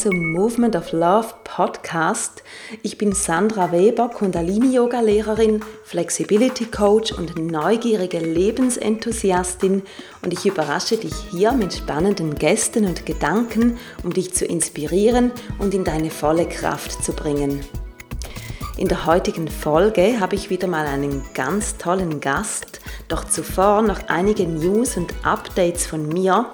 Zum Movement of Love Podcast. Ich bin Sandra Weber, Kundalini-Yoga-Lehrerin, Flexibility Coach und neugierige Lebensenthusiastin und ich überrasche dich hier mit spannenden Gästen und Gedanken, um dich zu inspirieren und in deine volle Kraft zu bringen. In der heutigen Folge habe ich wieder mal einen ganz tollen Gast, doch zuvor noch einige News und Updates von mir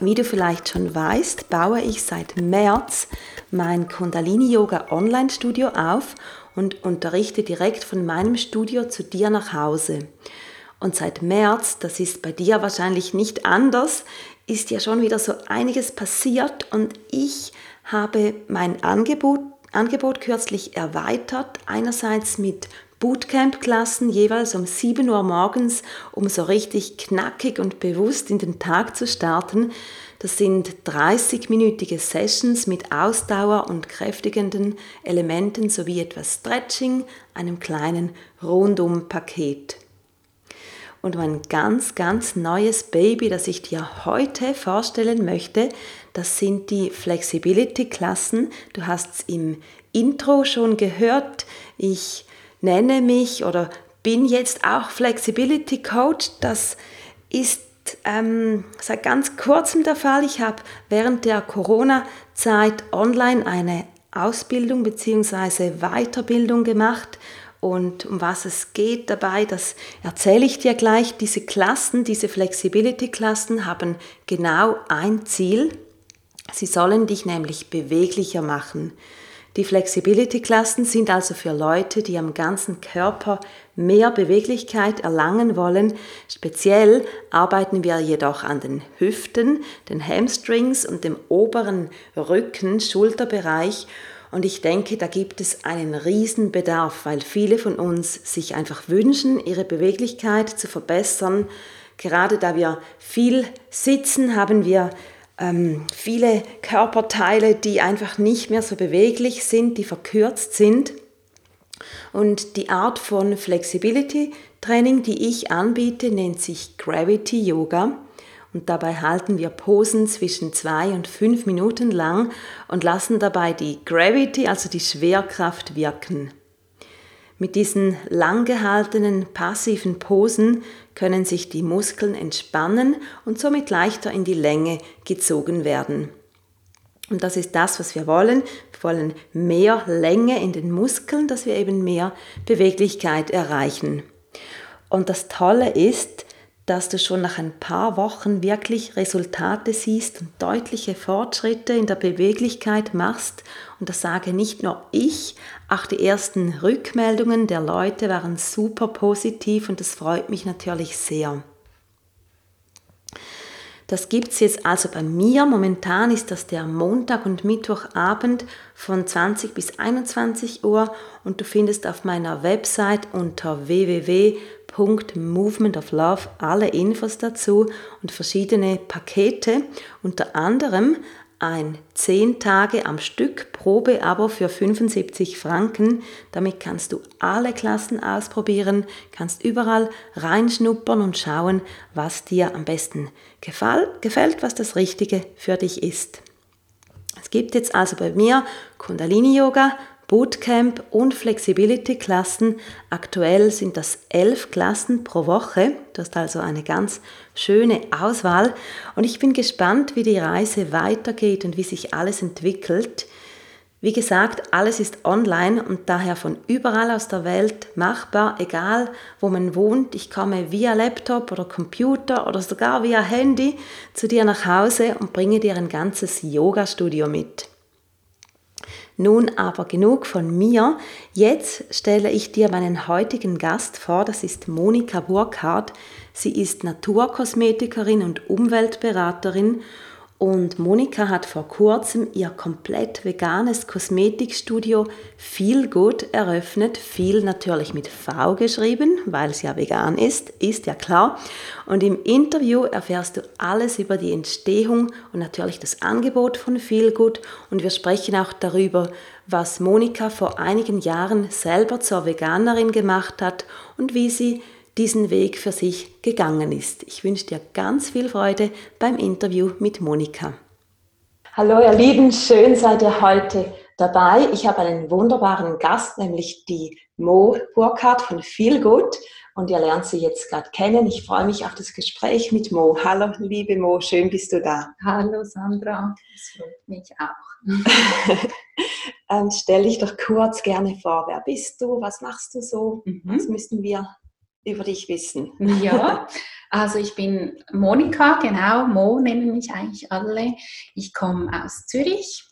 wie du vielleicht schon weißt, baue ich seit März mein Kundalini Yoga Online Studio auf und unterrichte direkt von meinem Studio zu dir nach Hause. Und seit März, das ist bei dir wahrscheinlich nicht anders, ist ja schon wieder so einiges passiert und ich habe mein Angebot, Angebot kürzlich erweitert, einerseits mit Bootcamp-Klassen jeweils um 7 Uhr morgens, um so richtig knackig und bewusst in den Tag zu starten. Das sind 30-minütige Sessions mit Ausdauer und kräftigenden Elementen sowie etwas Stretching, einem kleinen Rundum-Paket. Und mein ganz, ganz neues Baby, das ich dir heute vorstellen möchte, das sind die Flexibility-Klassen. Du hast es im Intro schon gehört. Ich nenne mich oder bin jetzt auch Flexibility Coach. Das ist ähm, seit ganz kurzem der Fall. Ich habe während der Corona-Zeit online eine Ausbildung bzw. Weiterbildung gemacht. Und um was es geht dabei, das erzähle ich dir gleich. Diese Klassen, diese Flexibility-Klassen haben genau ein Ziel. Sie sollen dich nämlich beweglicher machen. Die Flexibility-Klassen sind also für Leute, die am ganzen Körper mehr Beweglichkeit erlangen wollen. Speziell arbeiten wir jedoch an den Hüften, den Hamstrings und dem oberen Rücken, Schulterbereich. Und ich denke, da gibt es einen Riesenbedarf, weil viele von uns sich einfach wünschen, ihre Beweglichkeit zu verbessern. Gerade da wir viel sitzen, haben wir ähm, viele Körperteile, die einfach nicht mehr so beweglich sind, die verkürzt sind. Und die Art von Flexibility Training, die ich anbiete, nennt sich Gravity Yoga. Und dabei halten wir Posen zwischen zwei und fünf Minuten lang und lassen dabei die Gravity, also die Schwerkraft, wirken. Mit diesen lang gehaltenen passiven Posen können sich die Muskeln entspannen und somit leichter in die Länge gezogen werden. Und das ist das, was wir wollen. Wir wollen mehr Länge in den Muskeln, dass wir eben mehr Beweglichkeit erreichen. Und das Tolle ist, dass du schon nach ein paar Wochen wirklich Resultate siehst und deutliche Fortschritte in der Beweglichkeit machst. Und das sage nicht nur ich, auch die ersten Rückmeldungen der Leute waren super positiv und das freut mich natürlich sehr. Das gibt es jetzt also bei mir. Momentan ist das der Montag und Mittwochabend von 20 bis 21 Uhr und du findest auf meiner Website unter www.movement of love alle Infos dazu und verschiedene Pakete, unter anderem ein 10 Tage am Stück Probeabo für 75 Franken. Damit kannst du alle Klassen ausprobieren, kannst überall reinschnuppern und schauen, was dir am besten gefällt, was das Richtige für dich ist. Es gibt jetzt also bei mir Kundalini Yoga, Bootcamp und Flexibility-Klassen. Aktuell sind das elf Klassen pro Woche. Du hast also eine ganz schöne Auswahl. Und ich bin gespannt, wie die Reise weitergeht und wie sich alles entwickelt. Wie gesagt, alles ist online und daher von überall aus der Welt machbar, egal wo man wohnt. Ich komme via Laptop oder Computer oder sogar via Handy zu dir nach Hause und bringe dir ein ganzes Yoga-Studio mit. Nun aber genug von mir. Jetzt stelle ich dir meinen heutigen Gast vor. Das ist Monika Burkhardt. Sie ist Naturkosmetikerin und Umweltberaterin und Monika hat vor kurzem ihr komplett veganes Kosmetikstudio Feel Good eröffnet. Viel natürlich mit V geschrieben, weil es ja vegan ist, ist ja klar. Und im Interview erfährst du alles über die Entstehung und natürlich das Angebot von Feel Good. Und wir sprechen auch darüber, was Monika vor einigen Jahren selber zur Veganerin gemacht hat und wie sie diesen Weg für sich gegangen ist. Ich wünsche dir ganz viel Freude beim Interview mit Monika. Hallo ihr Lieben, schön seid ihr heute dabei. Ich habe einen wunderbaren Gast, nämlich die Mo Burkhardt von Feelgood und ihr lernt sie jetzt gerade kennen. Ich freue mich auf das Gespräch mit Mo. Hallo liebe Mo, schön bist du da. Hallo Sandra, es freut mich auch. ähm, stell dich doch kurz gerne vor, wer bist du, was machst du so, mhm. was müssen wir über dich wissen? Ja, also ich bin Monika, genau, Mo nennen mich eigentlich alle. Ich komme aus Zürich.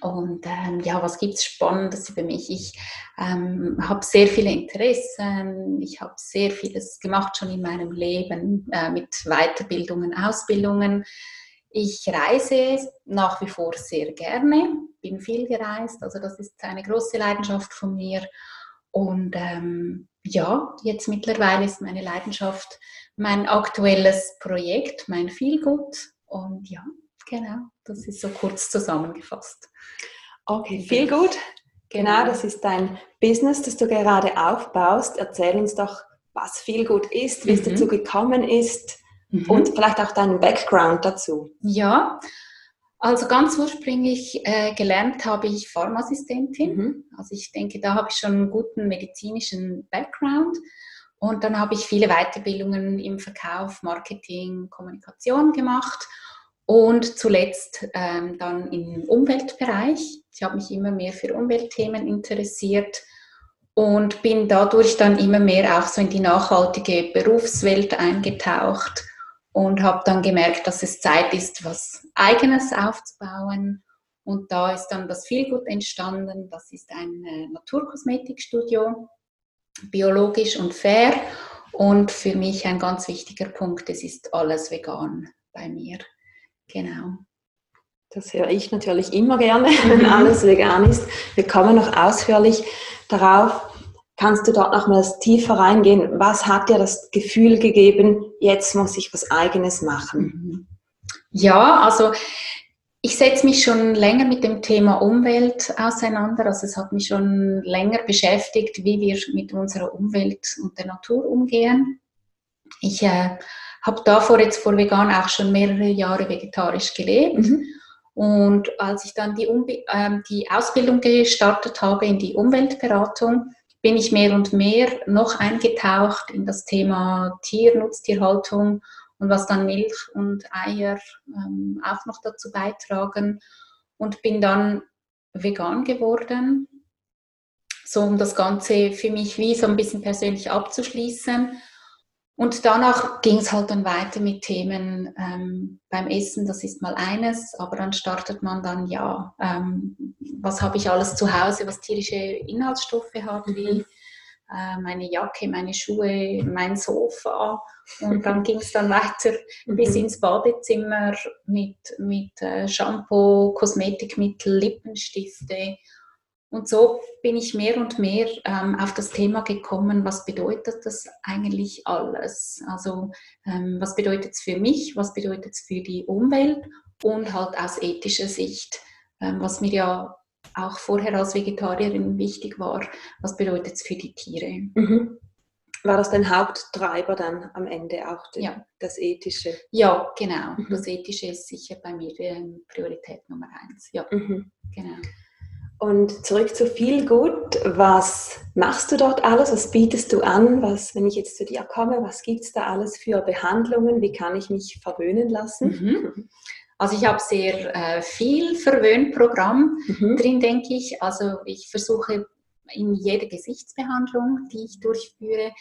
Und ähm, ja, was gibt es Spannendes über mich? Ich ähm, habe sehr viele Interessen, ich habe sehr vieles gemacht schon in meinem Leben äh, mit Weiterbildungen, Ausbildungen. Ich reise nach wie vor sehr gerne, bin viel gereist, also das ist eine große Leidenschaft von mir. Und ähm, ja, jetzt mittlerweile ist meine Leidenschaft mein aktuelles Projekt, mein Feelgood. Und ja, genau, das ist so kurz zusammengefasst. Okay, Feelgood. Genau, genau, das ist dein Business, das du gerade aufbaust. Erzähl uns doch, was Feelgood ist, wie mhm. es dazu gekommen ist mhm. und vielleicht auch deinen Background dazu. Ja, also ganz ursprünglich äh, gelernt habe ich Pharmaassistentin. Mhm. Also ich denke, da habe ich schon einen guten medizinischen Background. Und dann habe ich viele Weiterbildungen im Verkauf, Marketing, Kommunikation gemacht und zuletzt ähm, dann im Umweltbereich. Ich habe mich immer mehr für Umweltthemen interessiert und bin dadurch dann immer mehr auch so in die nachhaltige Berufswelt eingetaucht und habe dann gemerkt, dass es Zeit ist, was eigenes aufzubauen. Und da ist dann das Feelgood entstanden. Das ist ein äh, Naturkosmetikstudio, biologisch und fair. Und für mich ein ganz wichtiger Punkt, es ist alles vegan bei mir. Genau. Das höre ich natürlich immer gerne, wenn alles vegan ist. Wir kommen noch ausführlich darauf. Kannst du dort nochmals tiefer reingehen? Was hat dir das Gefühl gegeben, jetzt muss ich was Eigenes machen? Mhm. Ja, also ich setze mich schon länger mit dem Thema Umwelt auseinander. Also es hat mich schon länger beschäftigt, wie wir mit unserer Umwelt und der Natur umgehen. Ich äh, habe davor jetzt vor vegan auch schon mehrere Jahre vegetarisch gelebt. Mhm. Und als ich dann die, Umbe äh, die Ausbildung gestartet habe in die Umweltberatung, bin ich mehr und mehr noch eingetaucht in das Thema Tier, Nutztierhaltung und was dann Milch und Eier ähm, auch noch dazu beitragen und bin dann vegan geworden, so um das Ganze für mich wie so ein bisschen persönlich abzuschließen und danach ging es halt dann weiter mit Themen ähm, beim Essen, das ist mal eines, aber dann startet man dann, ja, ähm, was habe ich alles zu Hause, was tierische Inhaltsstoffe hat, wie äh, meine Jacke, meine Schuhe, mein Sofa. Und dann ging es dann weiter bis mhm. ins Badezimmer mit, mit äh, Shampoo, Kosmetikmittel, Lippenstifte und so bin ich mehr und mehr ähm, auf das Thema gekommen, was bedeutet das eigentlich alles? Also ähm, was bedeutet es für mich, was bedeutet es für die Umwelt und halt aus ethischer Sicht, ähm, was mir ja auch vorher als Vegetarierin wichtig war, was bedeutet es für die Tiere? Mhm. War das dein Haupttreiber dann am Ende auch, den, ja. das Ethische? Ja, genau. Mhm. Das Ethische ist sicher bei mir ähm, Priorität Nummer eins. Ja, mhm. genau. Und zurück zu viel gut. Was machst du dort alles? Was bietest du an? Was, wenn ich jetzt zu dir komme, was gibt es da alles für Behandlungen? Wie kann ich mich verwöhnen lassen? Mhm. Also ich habe sehr äh, viel Verwöhnprogramm mhm. drin, denke ich. Also ich versuche in jede Gesichtsbehandlung, die ich durchführe,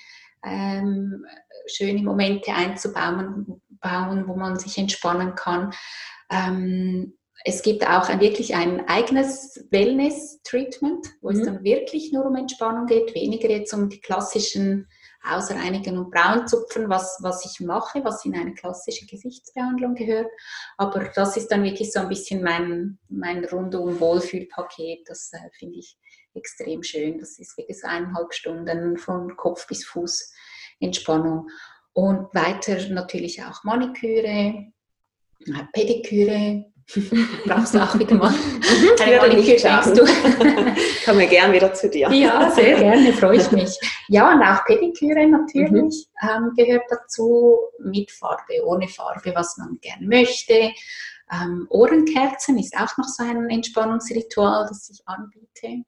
ähm, schöne Momente einzubauen, bauen, wo man sich entspannen kann. Ähm, es gibt auch ein, wirklich ein eigenes Wellness-Treatment, wo mhm. es dann wirklich nur um Entspannung geht, weniger jetzt um die klassischen Ausreinigen und Braunzupfen, was, was ich mache, was in eine klassische Gesichtsbehandlung gehört. Aber das ist dann wirklich so ein bisschen mein, mein rundum Wohlfühlpaket. Das äh, finde ich extrem schön. Das ist wirklich so eineinhalb Stunden von Kopf bis Fuß Entspannung. Und weiter natürlich auch Maniküre, äh, Pediküre, Brauchst du auch wieder mal eine Maniküre, denkst du? Kommen gern wieder zu dir. Ja, sehr gerne, freue ich mich. Ja, und auch Pediküre natürlich mhm. ähm, gehört dazu, mit Farbe, ohne Farbe, was man gern möchte. Ähm, Ohrenkerzen ist auch noch so ein Entspannungsritual, das ich anbiete.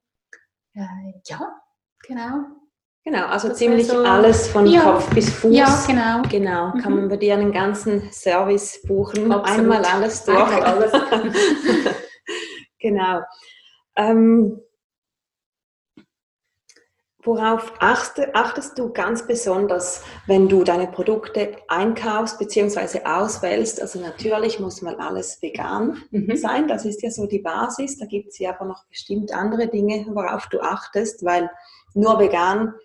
Äh, ja, genau. Genau, also das ziemlich so, alles von ja, Kopf bis Fuß. Ja, genau. Genau, kann mhm. man bei dir einen ganzen Service buchen. Absolut. Einmal alles durch. Einmal alles. genau. Ähm, worauf achte, achtest du ganz besonders, wenn du deine Produkte einkaufst bzw. auswählst? Also natürlich muss mal alles vegan mhm. sein, das ist ja so die Basis. Da gibt es ja aber noch bestimmt andere Dinge, worauf du achtest, weil nur vegan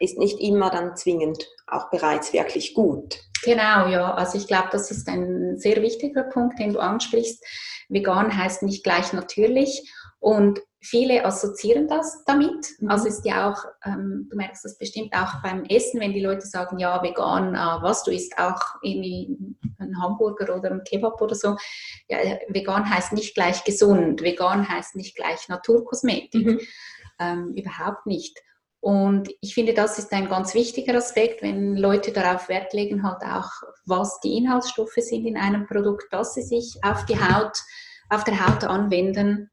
ist nicht immer dann zwingend auch bereits wirklich gut. Genau, ja. Also ich glaube, das ist ein sehr wichtiger Punkt, den du ansprichst. Vegan heißt nicht gleich natürlich und viele assoziieren das damit. Mhm. Also ist ja auch, ähm, du merkst das bestimmt auch beim Essen, wenn die Leute sagen, ja, vegan, äh, was, du isst auch irgendwie einen Hamburger oder einen Kebab oder so. Ja, vegan heißt nicht gleich gesund, vegan heißt nicht gleich Naturkosmetik. Mhm. Ähm, überhaupt nicht. Und ich finde, das ist ein ganz wichtiger Aspekt, wenn Leute darauf Wert legen, halt auch, was die Inhaltsstoffe sind in einem Produkt, dass sie sich auf die Haut, auf der Haut anwenden,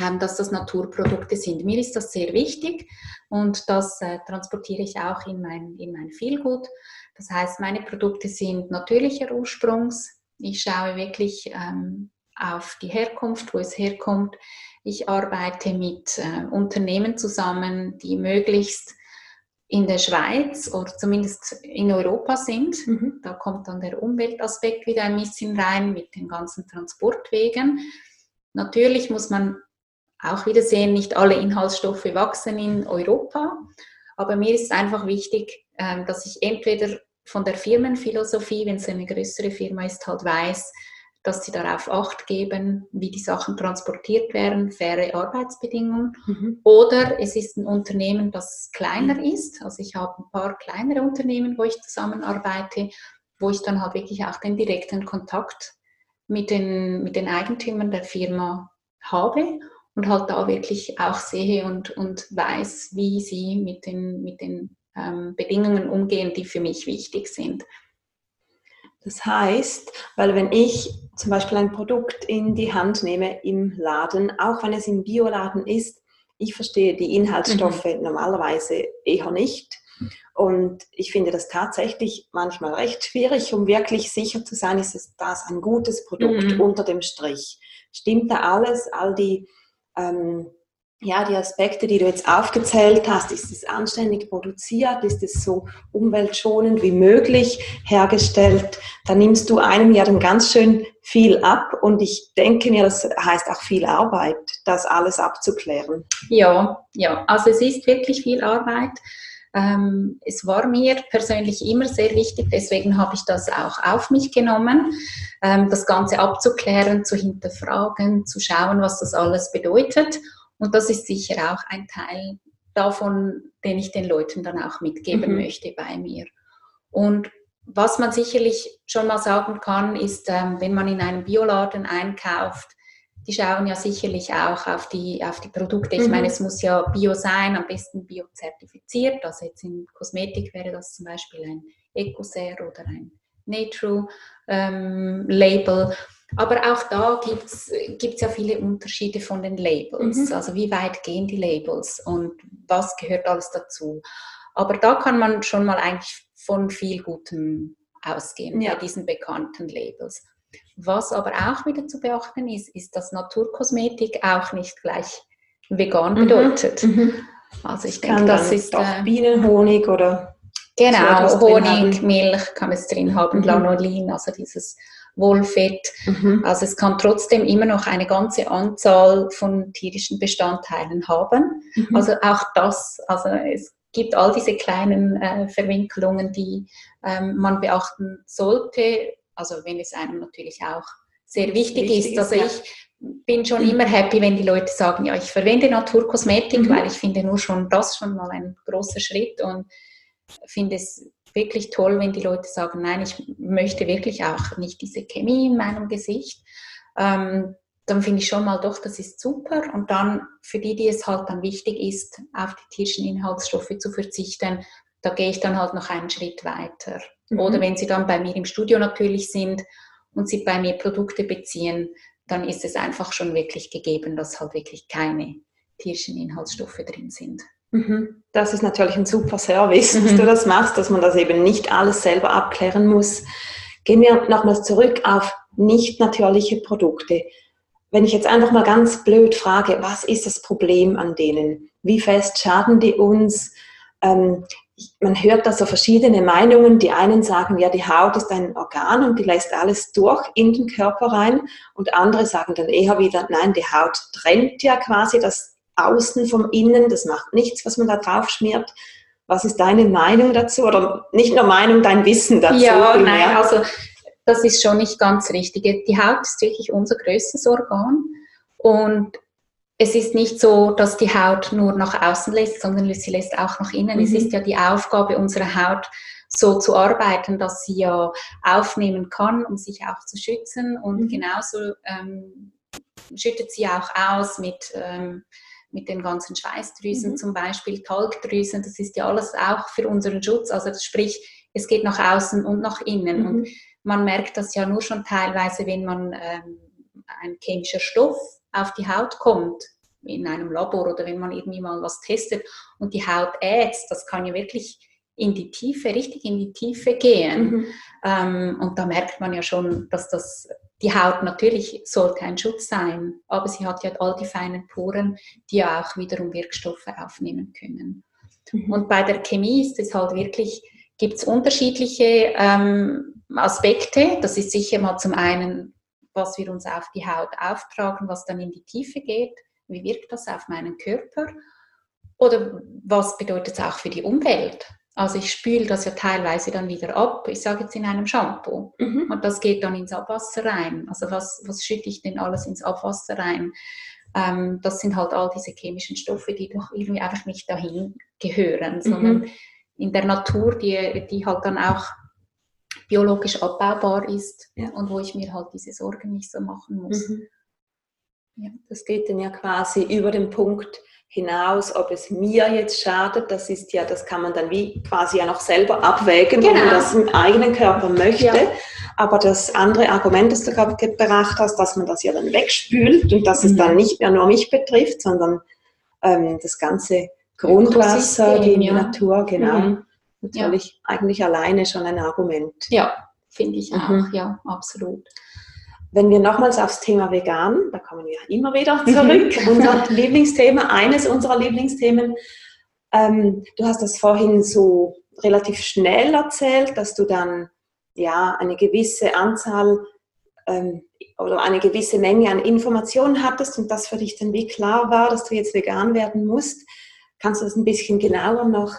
ähm, dass das Naturprodukte sind. Mir ist das sehr wichtig und das äh, transportiere ich auch in mein, in mein Feelgood. Das heißt, meine Produkte sind natürlicher Ursprungs. Ich schaue wirklich ähm, auf die Herkunft, wo es herkommt. Ich arbeite mit äh, Unternehmen zusammen, die möglichst in der Schweiz oder zumindest in Europa sind. Mhm. Da kommt dann der Umweltaspekt wieder ein bisschen rein mit den ganzen Transportwegen. Natürlich muss man auch wieder sehen, nicht alle Inhaltsstoffe wachsen in Europa, aber mir ist einfach wichtig, äh, dass ich entweder von der Firmenphilosophie, wenn es eine größere Firma ist, halt weiß, dass sie darauf Acht geben, wie die Sachen transportiert werden, faire Arbeitsbedingungen. Mhm. Oder es ist ein Unternehmen, das kleiner ist. Also ich habe ein paar kleinere Unternehmen, wo ich zusammenarbeite, wo ich dann halt wirklich auch den direkten Kontakt mit den, mit den Eigentümern der Firma habe und halt da wirklich auch sehe und, und weiß, wie sie mit den, mit den ähm, Bedingungen umgehen, die für mich wichtig sind. Das heißt, weil wenn ich zum Beispiel ein Produkt in die Hand nehme im Laden, auch wenn es im Bioladen ist, ich verstehe die Inhaltsstoffe mhm. normalerweise eher nicht. Und ich finde das tatsächlich manchmal recht schwierig, um wirklich sicher zu sein, ist es das ein gutes Produkt mhm. unter dem Strich. Stimmt da alles, all die ähm, ja, die Aspekte, die du jetzt aufgezählt hast, ist es anständig produziert, ist es so umweltschonend wie möglich hergestellt, dann nimmst du einem ja dann ganz schön viel ab und ich denke mir, das heißt auch viel Arbeit, das alles abzuklären. Ja, ja, also es ist wirklich viel Arbeit. Ähm, es war mir persönlich immer sehr wichtig, deswegen habe ich das auch auf mich genommen, ähm, das Ganze abzuklären, zu hinterfragen, zu schauen, was das alles bedeutet und das ist sicher auch ein Teil davon, den ich den Leuten dann auch mitgeben mhm. möchte bei mir. Und was man sicherlich schon mal sagen kann, ist, ähm, wenn man in einem Bioladen einkauft, die schauen ja sicherlich auch auf die, auf die Produkte. Ich mhm. meine, es muss ja Bio sein, am besten biozertifiziert. Also jetzt in Kosmetik wäre das zum Beispiel ein Ecoser oder ein Nature ähm, Label. Aber auch da gibt es ja viele Unterschiede von den Labels. Mhm. Also wie weit gehen die Labels und was gehört alles dazu. Aber da kann man schon mal eigentlich von viel Gutem ausgehen ja. bei diesen bekannten Labels. Was aber auch wieder zu beachten ist, ist, dass Naturkosmetik auch nicht gleich vegan mhm. bedeutet. Mhm. Also ich denke, das ist auch äh, Bienenhonig oder genau Honig, Milch kann es drin haben, mhm. Lanolin, also dieses Wohlfett. Mhm. Also es kann trotzdem immer noch eine ganze Anzahl von tierischen Bestandteilen haben. Mhm. Also auch das, also es gibt all diese kleinen äh, Verwinkelungen, die ähm, man beachten sollte. Also wenn es einem natürlich auch sehr wichtig, wichtig ist. Also ich bin schon mhm. immer happy, wenn die Leute sagen, ja, ich verwende Naturkosmetik, mhm. weil ich finde nur schon das schon mal ein großer Schritt und finde es wirklich toll, wenn die Leute sagen, nein, ich möchte wirklich auch nicht diese Chemie in meinem Gesicht. Ähm, dann finde ich schon mal doch, das ist super. Und dann für die, die es halt dann wichtig ist, auf die tierischen Inhaltsstoffe zu verzichten, da gehe ich dann halt noch einen Schritt weiter. Mhm. Oder wenn sie dann bei mir im Studio natürlich sind und sie bei mir Produkte beziehen, dann ist es einfach schon wirklich gegeben, dass halt wirklich keine tierischen Inhaltsstoffe drin sind. Mhm. Das ist natürlich ein super Service, dass mhm. du das machst, dass man das eben nicht alles selber abklären muss. Gehen wir nochmals zurück auf nicht natürliche Produkte. Wenn ich jetzt einfach mal ganz blöd frage, was ist das Problem an denen? Wie fest schaden die uns? Ähm, man hört da so verschiedene Meinungen. Die einen sagen, ja, die Haut ist ein Organ und die lässt alles durch in den Körper rein. Und andere sagen dann eher wieder, nein, die Haut trennt ja quasi das Außen vom Innen. Das macht nichts, was man da drauf schmiert. Was ist deine Meinung dazu? Oder nicht nur Meinung, dein Wissen dazu? Ja, nein, also das ist schon nicht ganz richtig. Die Haut ist wirklich unser größtes Organ. Und es ist nicht so, dass die Haut nur nach außen lässt, sondern sie lässt auch nach innen. Mhm. Es ist ja die Aufgabe unserer Haut, so zu arbeiten, dass sie ja aufnehmen kann, um sich auch zu schützen. Und mhm. genauso ähm, schüttet sie auch aus mit, ähm, mit den ganzen Schweißdrüsen, mhm. zum Beispiel Talgdrüsen. Das ist ja alles auch für unseren Schutz. Also sprich, es geht nach außen und nach innen. Mhm. Und man merkt das ja nur schon teilweise, wenn man ähm, ein chemischer Stoff auf die Haut kommt, in einem Labor oder wenn man irgendwie mal was testet und die Haut ätzt, das kann ja wirklich in die Tiefe, richtig in die Tiefe gehen. Mhm. Ähm, und da merkt man ja schon, dass das die Haut natürlich sollte ein Schutz sein, aber sie hat ja all die feinen Poren, die ja auch wiederum Wirkstoffe aufnehmen können. Mhm. Und bei der Chemie ist es halt wirklich, gibt es unterschiedliche ähm, Aspekte. Das ist sicher mal zum einen was wir uns auf die Haut auftragen, was dann in die Tiefe geht. Wie wirkt das auf meinen Körper? Oder was bedeutet es auch für die Umwelt? Also ich spüle das ja teilweise dann wieder ab, ich sage jetzt in einem Shampoo. Mhm. Und das geht dann ins Abwasser rein. Also was, was schütte ich denn alles ins Abwasser rein? Ähm, das sind halt all diese chemischen Stoffe, die doch irgendwie einfach nicht dahin gehören, sondern mhm. in der Natur, die, die halt dann auch biologisch abbaubar ist ja. und wo ich mir halt diese Sorgen nicht so machen muss. Mhm. Ja. Das geht dann ja quasi über den Punkt hinaus, ob es mir jetzt schadet, das ist ja, das kann man dann wie quasi ja noch selber abwägen, genau. ob man das im eigenen Körper möchte. Ja. Aber das andere Argument, das du gerade gebracht hast, dass man das ja dann wegspült und dass mhm. es dann mhm. nicht mehr nur mich betrifft, sondern ähm, das ganze Grundwasser, die ja. Natur, genau. Mhm natürlich ja. eigentlich alleine schon ein Argument. Ja, finde ich auch, mhm. ja, absolut. Wenn wir nochmals aufs Thema vegan, da kommen wir immer wieder zurück, unser Lieblingsthema, eines unserer Lieblingsthemen. Ähm, du hast das vorhin so relativ schnell erzählt, dass du dann ja eine gewisse Anzahl ähm, oder eine gewisse Menge an Informationen hattest und das für dich dann wie klar war, dass du jetzt vegan werden musst. Kannst du das ein bisschen genauer noch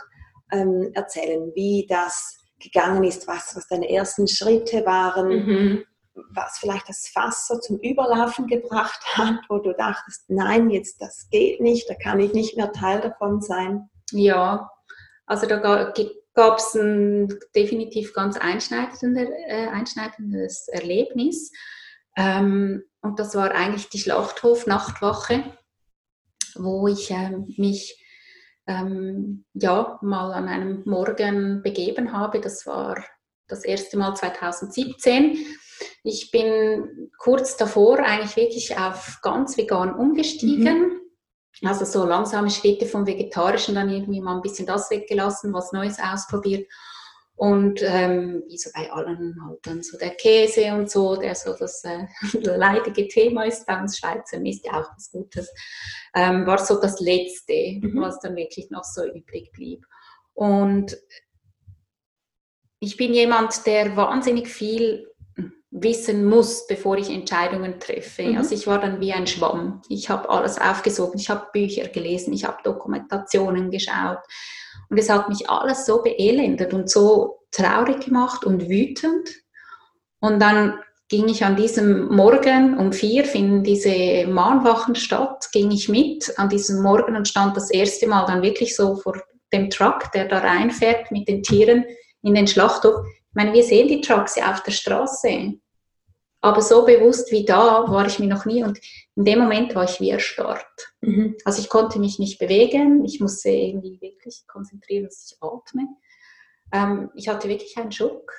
ähm, erzählen, wie das gegangen ist, was, was deine ersten Schritte waren, mhm. Was vielleicht das Fass so zum Überlaufen gebracht hat, wo du dachtest, nein, jetzt das geht nicht, da kann ich nicht mehr Teil davon sein. Ja, also da gab es ein definitiv ganz einschneidendes, äh, einschneidendes Erlebnis. Ähm, und das war eigentlich die Schlachthof-Nachtwache, wo ich äh, mich ähm, ja, mal an einem Morgen begeben habe. Das war das erste Mal 2017. Ich bin kurz davor eigentlich wirklich auf ganz vegan umgestiegen. Mhm. Also so langsame Schritte vom Vegetarischen, dann irgendwie mal ein bisschen das weggelassen, was Neues ausprobiert. Und ähm, wie so bei allen halt dann so der Käse und so, der so das äh, leidige Thema ist bei uns Schweizern, ist ja auch was Gutes, ähm, war so das Letzte, mhm. was dann wirklich noch so übrig blieb. Und ich bin jemand, der wahnsinnig viel wissen muss, bevor ich Entscheidungen treffe. Mhm. Also ich war dann wie ein Schwamm. Ich habe alles aufgesogen, ich habe Bücher gelesen, ich habe Dokumentationen geschaut und es hat mich alles so beelendet und so traurig gemacht und wütend. Und dann ging ich an diesem Morgen um vier, finden diese Mahnwachen statt, ging ich mit an diesem Morgen und stand das erste Mal dann wirklich so vor dem Truck, der da reinfährt mit den Tieren in den Schlachthof. Ich meine, wir sehen die Trucks ja auf der Straße. Aber so bewusst wie da war ich mir noch nie und in dem Moment war ich wie erstarrt. Mhm. Also ich konnte mich nicht bewegen, ich musste irgendwie wirklich konzentrieren, dass ich atme. Ähm, ich hatte wirklich einen Schock.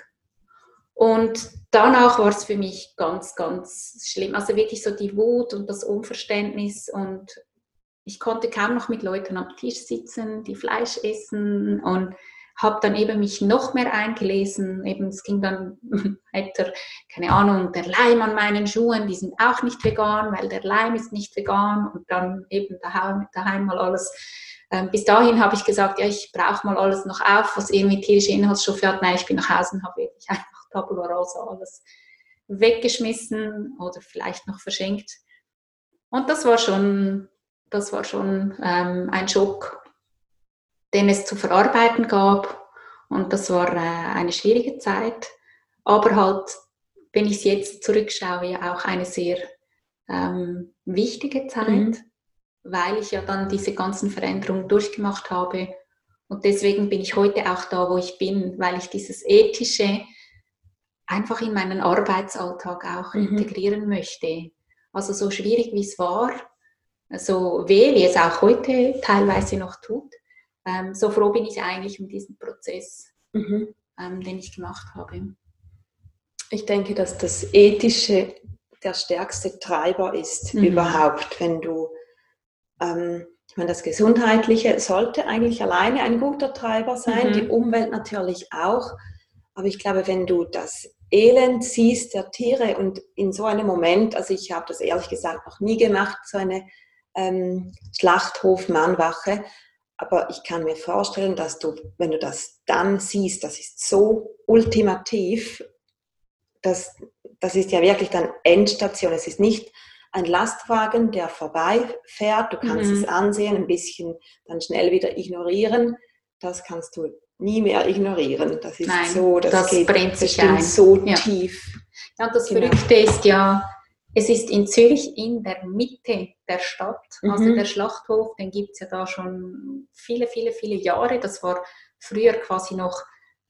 Und danach war es für mich ganz, ganz schlimm. Also wirklich so die Wut und das Unverständnis und ich konnte kaum noch mit Leuten am Tisch sitzen, die Fleisch essen und habe dann eben mich noch mehr eingelesen. Eben, es ging dann weiter, keine Ahnung, der Leim an meinen Schuhen, die sind auch nicht vegan, weil der Leim ist nicht vegan und dann eben daheim, daheim mal alles. Ähm, bis dahin habe ich gesagt, ja, ich brauche mal alles noch auf, was irgendwie tierische Inhaltsstoffe hat. Nein, ich bin nach Hause und habe wirklich einfach Tabula Rasa alles weggeschmissen oder vielleicht noch verschenkt. Und das war schon, das war schon ähm, ein Schock den es zu verarbeiten gab. Und das war äh, eine schwierige Zeit. Aber halt, wenn ich es jetzt zurückschaue, ja auch eine sehr ähm, wichtige Zeit, mhm. weil ich ja dann diese ganzen Veränderungen durchgemacht habe. Und deswegen bin ich heute auch da, wo ich bin, weil ich dieses ethische einfach in meinen Arbeitsalltag auch mhm. integrieren möchte. Also so schwierig wie es war, so weh wie es auch heute teilweise noch tut, ähm, so froh bin ich eigentlich um diesen Prozess, mhm. ähm, den ich gemacht habe. Ich denke, dass das Ethische der stärkste Treiber ist mhm. überhaupt, wenn du, ähm, ich meine, das Gesundheitliche sollte eigentlich alleine ein guter Treiber sein, mhm. die Umwelt natürlich auch, aber ich glaube, wenn du das Elend siehst der Tiere und in so einem Moment, also ich habe das ehrlich gesagt noch nie gemacht, so eine ähm, Schlachthof-Mannwache, aber ich kann mir vorstellen, dass du, wenn du das dann siehst, das ist so ultimativ, dass, das ist ja wirklich dann Endstation. Es ist nicht ein Lastwagen, der vorbeifährt. Du kannst mhm. es ansehen, ein bisschen dann schnell wieder ignorieren. Das kannst du nie mehr ignorieren. Das ist Nein, so, das, das geht brennt sich ein. so ja. tief. Ja, das genau. Verrückte ist ja, es ist in Zürich in der Mitte der Stadt. Also mhm. Der Schlachthof, den gibt es ja da schon viele, viele, viele Jahre. Das war früher quasi noch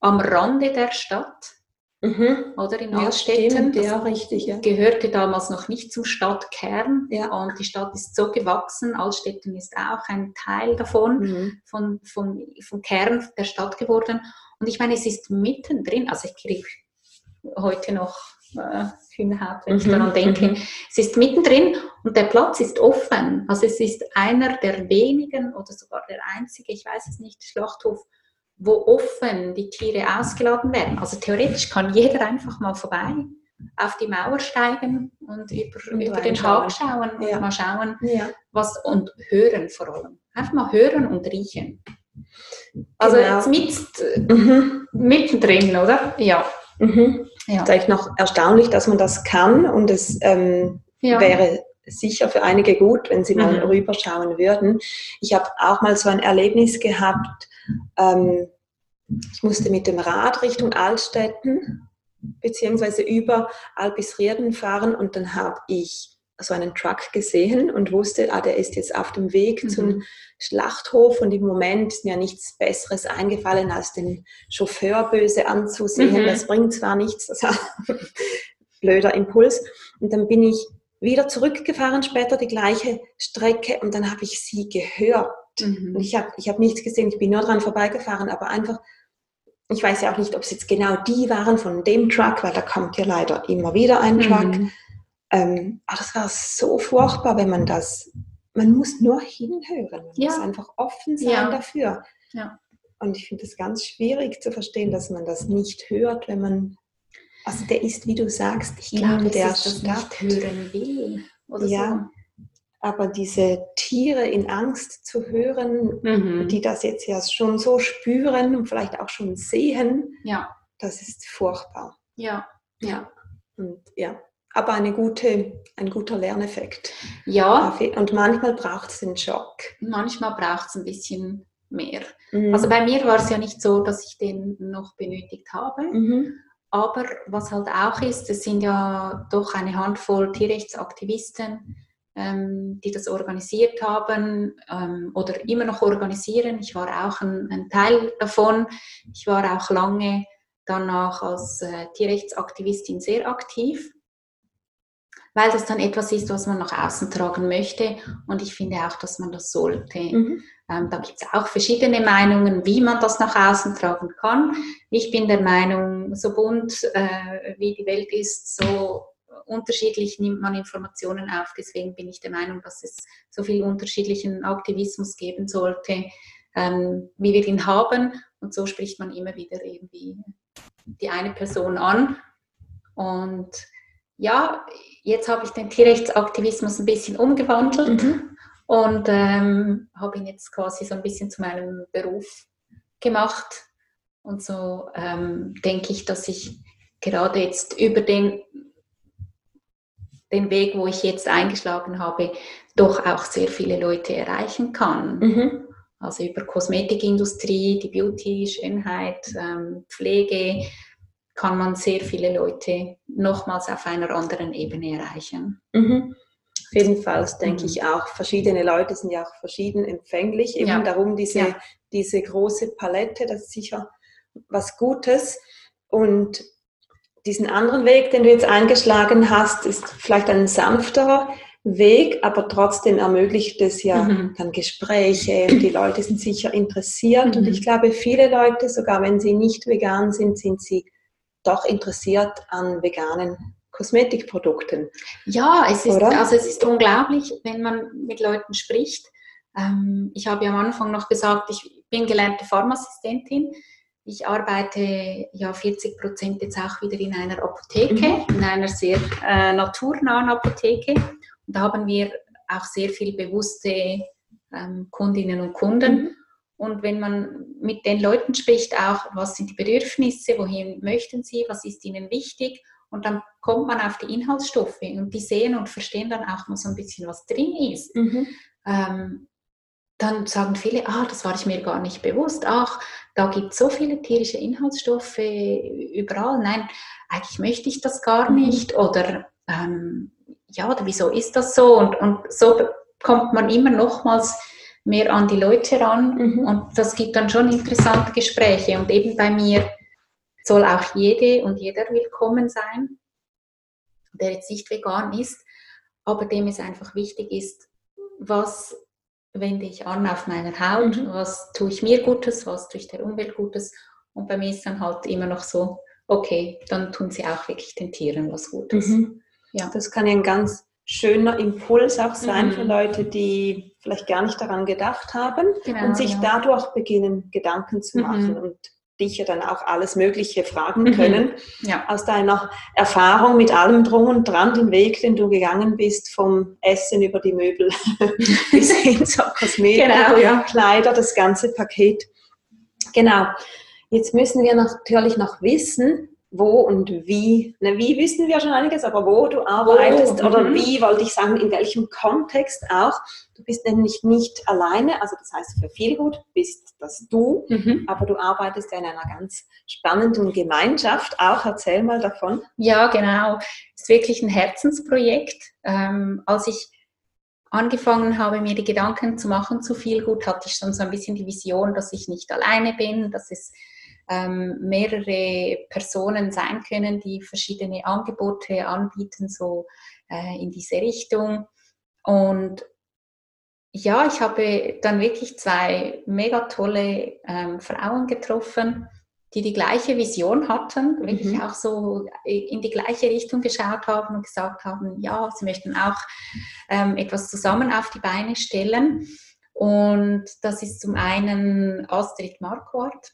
am Rande der Stadt. Mhm. Oder in Altstetten. Ja, ja, richtig. Ja. Gehörte damals noch nicht zum Stadtkern. Ja. Und die Stadt ist so gewachsen. Altstetten ist auch ein Teil davon, mhm. von, von, vom Kern der Stadt geworden. Und ich meine, es ist mittendrin. Also ich kriege heute noch äh, Hühnerhaut, wenn ich mhm. daran denke. Mhm. Es ist mittendrin und der Platz ist offen. Also es ist einer der wenigen oder sogar der einzige, ich weiß es nicht, Schlachthof, wo offen die Tiere ausgeladen werden. Also theoretisch kann jeder einfach mal vorbei auf die Mauer steigen und über, und über den Hag schauen und ja. mal schauen, ja. was und hören vor allem. Einfach mal hören und riechen. Also genau. jetzt mit, mhm. mittendrin, oder? Ja. Mhm. Ja. ist eigentlich noch erstaunlich, dass man das kann und es ähm, ja. wäre sicher für einige gut, wenn sie mal mhm. rüberschauen würden. Ich habe auch mal so ein Erlebnis gehabt, ähm, ich musste mit dem Rad Richtung Altstetten beziehungsweise über Albisrierden fahren und dann habe ich so einen Truck gesehen und wusste, ah, der ist jetzt auf dem Weg mhm. zum Schlachthof und im Moment ist mir nichts Besseres eingefallen, als den Chauffeur böse anzusehen. Mhm. Das bringt zwar nichts, das war ein blöder Impuls. Und dann bin ich wieder zurückgefahren, später die gleiche Strecke und dann habe ich sie gehört. Mhm. Und ich habe ich hab nichts gesehen, ich bin nur dran vorbeigefahren, aber einfach, ich weiß ja auch nicht, ob es jetzt genau die waren von dem Truck, weil da kommt ja leider immer wieder ein Truck. Mhm. Ähm, aber das war so furchtbar, wenn man das, man muss nur hinhören, man ja. muss einfach offen sein ja. dafür. Ja. Und ich finde es ganz schwierig zu verstehen, dass man das nicht hört, wenn man, also der ist, wie du sagst, ich glaube, der das Stadt hören will. Ja, so. aber diese Tiere in Angst zu hören, mhm. die das jetzt ja schon so spüren und vielleicht auch schon sehen, ja. das ist furchtbar. Ja, ja. Und ja, aber eine gute, ein guter Lerneffekt. Ja. Und manchmal braucht es den Schock. Manchmal braucht es ein bisschen mehr. Mhm. Also bei mir war es ja nicht so, dass ich den noch benötigt habe. Mhm. Aber was halt auch ist, es sind ja doch eine Handvoll Tierrechtsaktivisten, ähm, die das organisiert haben ähm, oder immer noch organisieren. Ich war auch ein, ein, Teil davon. Ich war auch lange danach als äh, Tierrechtsaktivistin sehr aktiv weil das dann etwas ist, was man nach außen tragen möchte. Und ich finde auch, dass man das sollte. Mhm. Ähm, da gibt es auch verschiedene Meinungen, wie man das nach außen tragen kann. Ich bin der Meinung, so bunt äh, wie die Welt ist, so unterschiedlich nimmt man Informationen auf. Deswegen bin ich der Meinung, dass es so viel unterschiedlichen Aktivismus geben sollte, ähm, wie wir ihn haben. Und so spricht man immer wieder irgendwie die eine Person an. Und ja, jetzt habe ich den Tierrechtsaktivismus ein bisschen umgewandelt. Mhm und ähm, habe ihn jetzt quasi so ein bisschen zu meinem Beruf gemacht. Und so ähm, denke ich, dass ich gerade jetzt über den, den Weg, wo ich jetzt eingeschlagen habe, doch auch sehr viele Leute erreichen kann. Mhm. Also über Kosmetikindustrie, die Beauty, Schönheit, ähm, Pflege kann man sehr viele Leute nochmals auf einer anderen Ebene erreichen. Mhm. Jedenfalls denke mhm. ich auch, verschiedene Leute sind ja auch verschieden empfänglich. Eben ja. darum diese, ja. diese große Palette, das ist sicher was Gutes. Und diesen anderen Weg, den du jetzt eingeschlagen hast, ist vielleicht ein sanfterer Weg, aber trotzdem ermöglicht es ja mhm. dann Gespräche die Leute sind sicher interessiert. Mhm. Und ich glaube, viele Leute, sogar wenn sie nicht vegan sind, sind sie doch interessiert an veganen Kosmetikprodukten. Ja, es ist, also es ist unglaublich, wenn man mit Leuten spricht. Ähm, ich habe ja am Anfang noch gesagt, ich bin gelernte Pharmaassistentin. Ich arbeite ja 40 Prozent jetzt auch wieder in einer Apotheke, mhm. in einer sehr äh, naturnahen Apotheke. Und da haben wir auch sehr viel bewusste ähm, Kundinnen und Kunden. Und wenn man mit den Leuten spricht, auch, was sind die Bedürfnisse, wohin möchten sie, was ist ihnen wichtig und dann kommt man auf die Inhaltsstoffe und die sehen und verstehen dann auch mal so ein bisschen, was drin ist. Mhm. Ähm, dann sagen viele, ah, das war ich mir gar nicht bewusst. Ach, da gibt es so viele tierische Inhaltsstoffe überall. Nein, eigentlich möchte ich das gar mhm. nicht. Oder ähm, ja, oder wieso ist das so? Und, und so kommt man immer nochmals mehr an die Leute ran. Mhm. Und das gibt dann schon interessante Gespräche. Und eben bei mir soll auch jede und jeder willkommen sein, der jetzt nicht vegan ist, aber dem es einfach wichtig ist, was wende ich an auf meiner Haut, mhm. was tue ich mir Gutes, was tue ich der Umwelt Gutes. Und bei mir ist dann halt immer noch so, okay, dann tun sie auch wirklich den Tieren was Gutes. Mhm. Ja. Das kann ja ein ganz schöner Impuls auch sein mhm. für Leute, die vielleicht gar nicht daran gedacht haben genau, und sich ja. dadurch beginnen, Gedanken zu machen mhm. und dich ja dann auch alles Mögliche fragen mhm. können. Ja. Aus deiner Erfahrung mit allem drum und dran, den Weg, den du gegangen bist, vom Essen über die Möbel bis hin zur Kosmetik, genau, ja. Kleider, das ganze Paket. Genau. Jetzt müssen wir natürlich noch wissen, wo und wie. Ne, wie wissen wir schon einiges, aber wo du arbeitest oh, oder mhm. wie, wollte ich sagen, in welchem Kontext auch. Du bist nämlich nicht alleine, also das heißt für viel gut bist das du, mhm. aber du arbeitest ja in einer ganz spannenden Gemeinschaft auch. Erzähl mal davon. Ja, genau. Es ist wirklich ein Herzensprojekt. Ähm, als ich angefangen habe, mir die Gedanken zu machen zu viel gut, hatte ich schon so ein bisschen die Vision, dass ich nicht alleine bin, dass es ähm, mehrere Personen sein können, die verschiedene Angebote anbieten, so äh, in diese Richtung. Und ja, ich habe dann wirklich zwei mega tolle ähm, Frauen getroffen, die die gleiche Vision hatten, wirklich mhm. auch so in die gleiche Richtung geschaut haben und gesagt haben, ja, sie möchten auch ähm, etwas zusammen auf die Beine stellen. Und das ist zum einen Astrid Marquardt.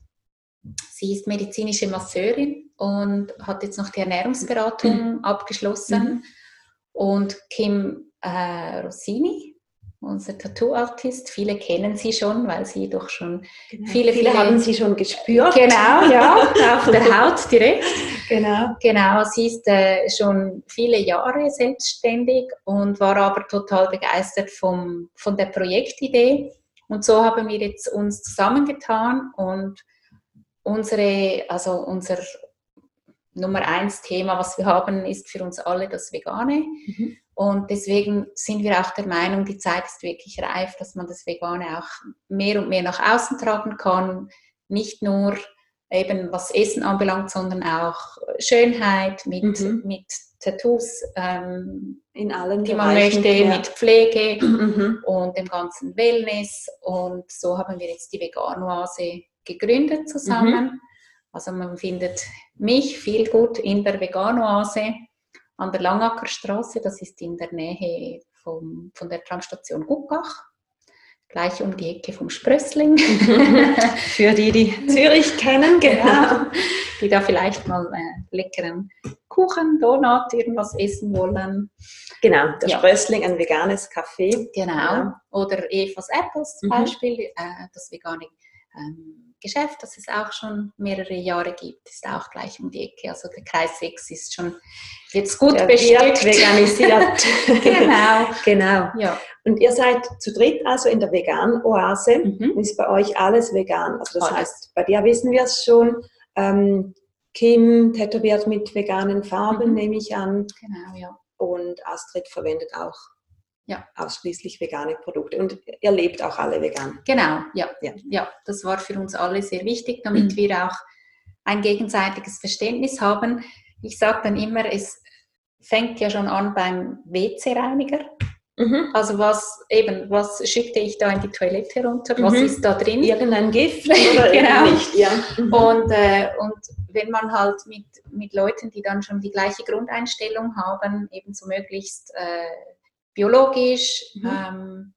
Sie ist medizinische Masseurin und hat jetzt noch die Ernährungsberatung mhm. abgeschlossen. Mhm. Und Kim äh, Rossini, unser Tattoo-Artist, viele kennen sie schon, weil sie doch schon genau. viele, viele, viele haben sie schon gespürt. Genau, ja, auf der Haut direkt. Genau. Genau, sie ist äh, schon viele Jahre selbstständig und war aber total begeistert vom, von der Projektidee. Und so haben wir jetzt uns zusammengetan und unsere, also unser Nummer eins Thema, was wir haben, ist für uns alle das Vegane. Mhm. Und deswegen sind wir auch der Meinung, die Zeit ist wirklich reif, dass man das Vegane auch mehr und mehr nach außen tragen kann. Nicht nur eben was Essen anbelangt, sondern auch Schönheit mit, mhm. mit Tattoos, ähm, in allen die man möchte, ja. mit Pflege mhm. und dem ganzen Wellness. Und so haben wir jetzt die Veganoase gegründet zusammen. Mhm. Also man findet mich viel gut in der Veganoase an der Langackerstraße, das ist in der Nähe vom, von der Tramstation Guckach gleich um die Ecke vom Sprössling. Für die, die Zürich kennen, genau. Die da vielleicht mal äh, leckeren Kuchen, Donut, irgendwas essen wollen. Genau, der ja. Sprössling, ein veganes Café. Genau. Ja. Oder Evas Apples zum mhm. Beispiel, äh, das vegane ähm, Geschäft, das es auch schon mehrere Jahre gibt, ist auch gleich um die Ecke. Also der Kreis 6 ist schon jetzt gut der bestückt. veganisiert. genau. genau. Ja. Und ihr seid zu dritt also in der Vegan-Oase. Mhm. Ist bei euch alles vegan. Also das alles. heißt, bei dir wissen wir es schon. Ähm, Kim tätowiert mit veganen Farben, mhm. nehme ich an. Genau, ja. Und Astrid verwendet auch ja. Ausschließlich vegane Produkte. Und ihr lebt auch alle vegan. Genau, ja. Ja, ja das war für uns alle sehr wichtig, damit mhm. wir auch ein gegenseitiges Verständnis haben. Ich sage dann immer, es fängt ja schon an beim WC-Reiniger. Mhm. Also was eben, was schütte ich da in die Toilette runter? Was mhm. ist da drin? Irgendein Gift oder genau. nicht? Ja. Mhm. Und, äh, und wenn man halt mit, mit Leuten, die dann schon die gleiche Grundeinstellung haben, eben so möglichst äh, biologisch mhm. ähm,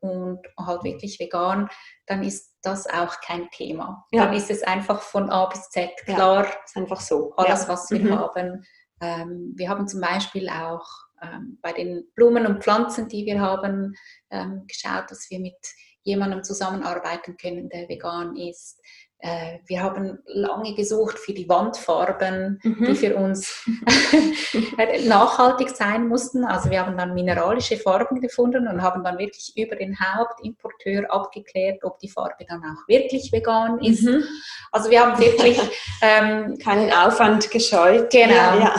und halt wirklich vegan, dann ist das auch kein Thema. Ja. Dann ist es einfach von A bis Z klar. Ja, ist einfach so. Alles, ja. was wir mhm. haben. Ähm, wir haben zum Beispiel auch ähm, bei den Blumen und Pflanzen, die wir haben, ähm, geschaut, dass wir mit jemandem zusammenarbeiten können, der vegan ist. Äh, wir haben lange gesucht für die Wandfarben, mhm. die für uns nachhaltig sein mussten. Also wir haben dann mineralische Farben gefunden und haben dann wirklich über den Hauptimporteur abgeklärt, ob die Farbe dann auch wirklich vegan ist. Mhm. Also wir haben wirklich ähm, keinen Aufwand gescheut. Genau, ja.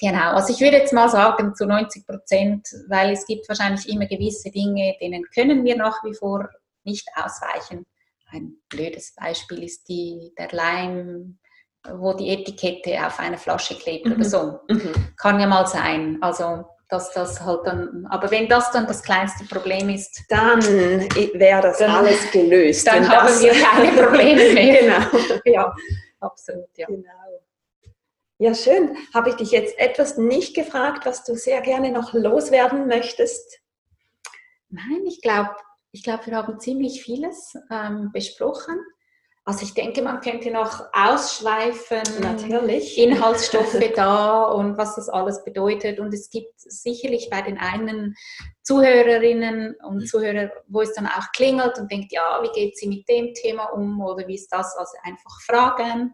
genau. Also ich würde jetzt mal sagen zu 90 Prozent, weil es gibt wahrscheinlich immer gewisse Dinge, denen können wir nach wie vor nicht ausweichen ein blödes Beispiel ist die, der Leim, wo die Etikette auf einer Flasche klebt mhm. oder so. Mhm. Kann ja mal sein. Also dass das halt dann, aber wenn das dann das kleinste Problem ist, dann wäre das dann, alles gelöst. Dann haben das, wir keine Probleme mehr. genau. Ja, absolut, ja. Genau. Ja, schön. Habe ich dich jetzt etwas nicht gefragt, was du sehr gerne noch loswerden möchtest? Nein, ich glaube, ich glaube, wir haben ziemlich vieles ähm, besprochen. Also ich denke, man könnte noch ausschweifen, Natürlich. Inhaltsstoffe da und was das alles bedeutet. Und es gibt sicherlich bei den einen Zuhörerinnen und Zuhörer, wo es dann auch klingelt und denkt, ja, wie geht sie mit dem Thema um oder wie ist das? Also einfach fragen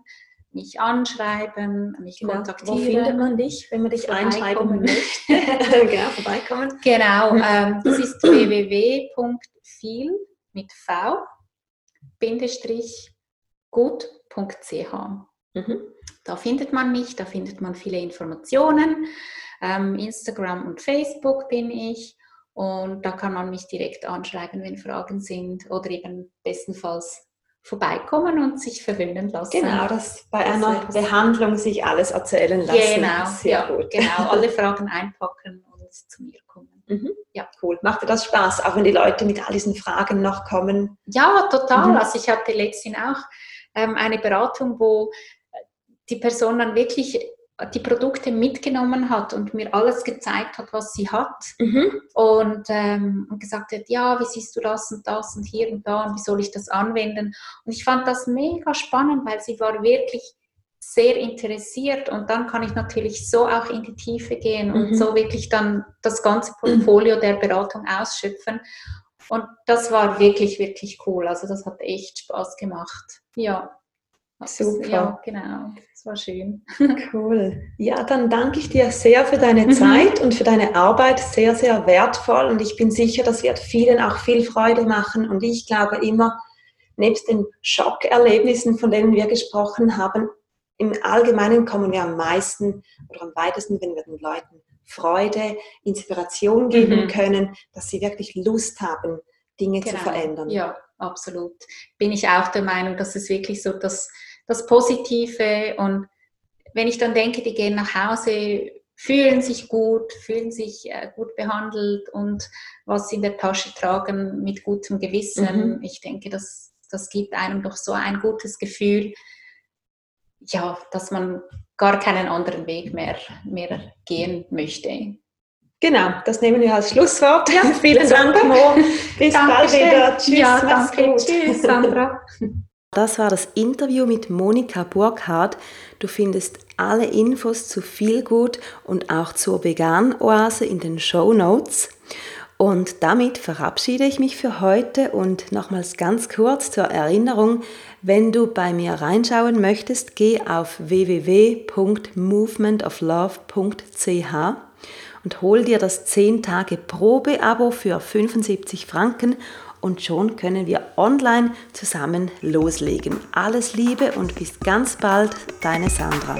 mich anschreiben, mich genau. kontaktieren. Wo findet man dich, wenn man dich einschreiben möchte? genau, vorbeikommen. Genau, ähm, das ist www.viel mit v gut.ch. Mhm. Da findet man mich, da findet man viele Informationen. Ähm, Instagram und Facebook bin ich und da kann man mich direkt anschreiben, wenn Fragen sind oder eben bestenfalls vorbeikommen und sich verwöhnen lassen. Genau, dass bei das einer Behandlung sich alles erzählen lassen. Genau, Sehr ja, gut. genau, alle Fragen einpacken und zu mir kommen. Mhm. Ja, cool. Macht dir das Spaß, auch wenn die Leute mit all diesen Fragen noch kommen? Ja, total. Mhm. Also ich hatte letztens auch ähm, eine Beratung, wo die Person dann wirklich die Produkte mitgenommen hat und mir alles gezeigt hat, was sie hat mhm. und, ähm, und gesagt hat, ja, wie siehst du das und das und hier und da und wie soll ich das anwenden? Und ich fand das mega spannend, weil sie war wirklich sehr interessiert und dann kann ich natürlich so auch in die Tiefe gehen mhm. und so wirklich dann das ganze Portfolio der Beratung ausschöpfen. Und das war wirklich, wirklich cool. Also das hat echt Spaß gemacht. Ja. Super. Ja, genau war schön. Cool. Ja, dann danke ich dir sehr für deine mhm. Zeit und für deine Arbeit. Sehr, sehr wertvoll. Und ich bin sicher, das wird vielen auch viel Freude machen. Und ich glaube immer, nebst den Schockerlebnissen, von denen wir gesprochen haben, im Allgemeinen kommen wir am meisten oder am weitesten, wenn wir den Leuten Freude, Inspiration geben mhm. können, dass sie wirklich Lust haben, Dinge genau. zu verändern. Ja, absolut. Bin ich auch der Meinung, dass es wirklich so, dass das Positive. Und wenn ich dann denke, die gehen nach Hause, fühlen sich gut, fühlen sich äh, gut behandelt und was in der Tasche tragen mit gutem Gewissen. Mhm. Ich denke, das, das gibt einem doch so ein gutes Gefühl, ja, dass man gar keinen anderen Weg mehr, mehr gehen möchte. Genau, das nehmen wir als Schlusswort. Ja, Vielen Dank, Mo. Bis bald wieder. Tschüss. Ja, danke. Tschüss, Sandra. Das war das Interview mit Monika Burkhardt. Du findest alle Infos zu Feelgood und auch zur Vegan-Oase in den Show Notes. Und damit verabschiede ich mich für heute und nochmals ganz kurz zur Erinnerung, wenn du bei mir reinschauen möchtest, geh auf www.movementoflove.ch und hol dir das 10 Tage Probe-Abo für 75 Franken und schon können wir online zusammen loslegen. Alles Liebe und bis ganz bald, deine Sandra.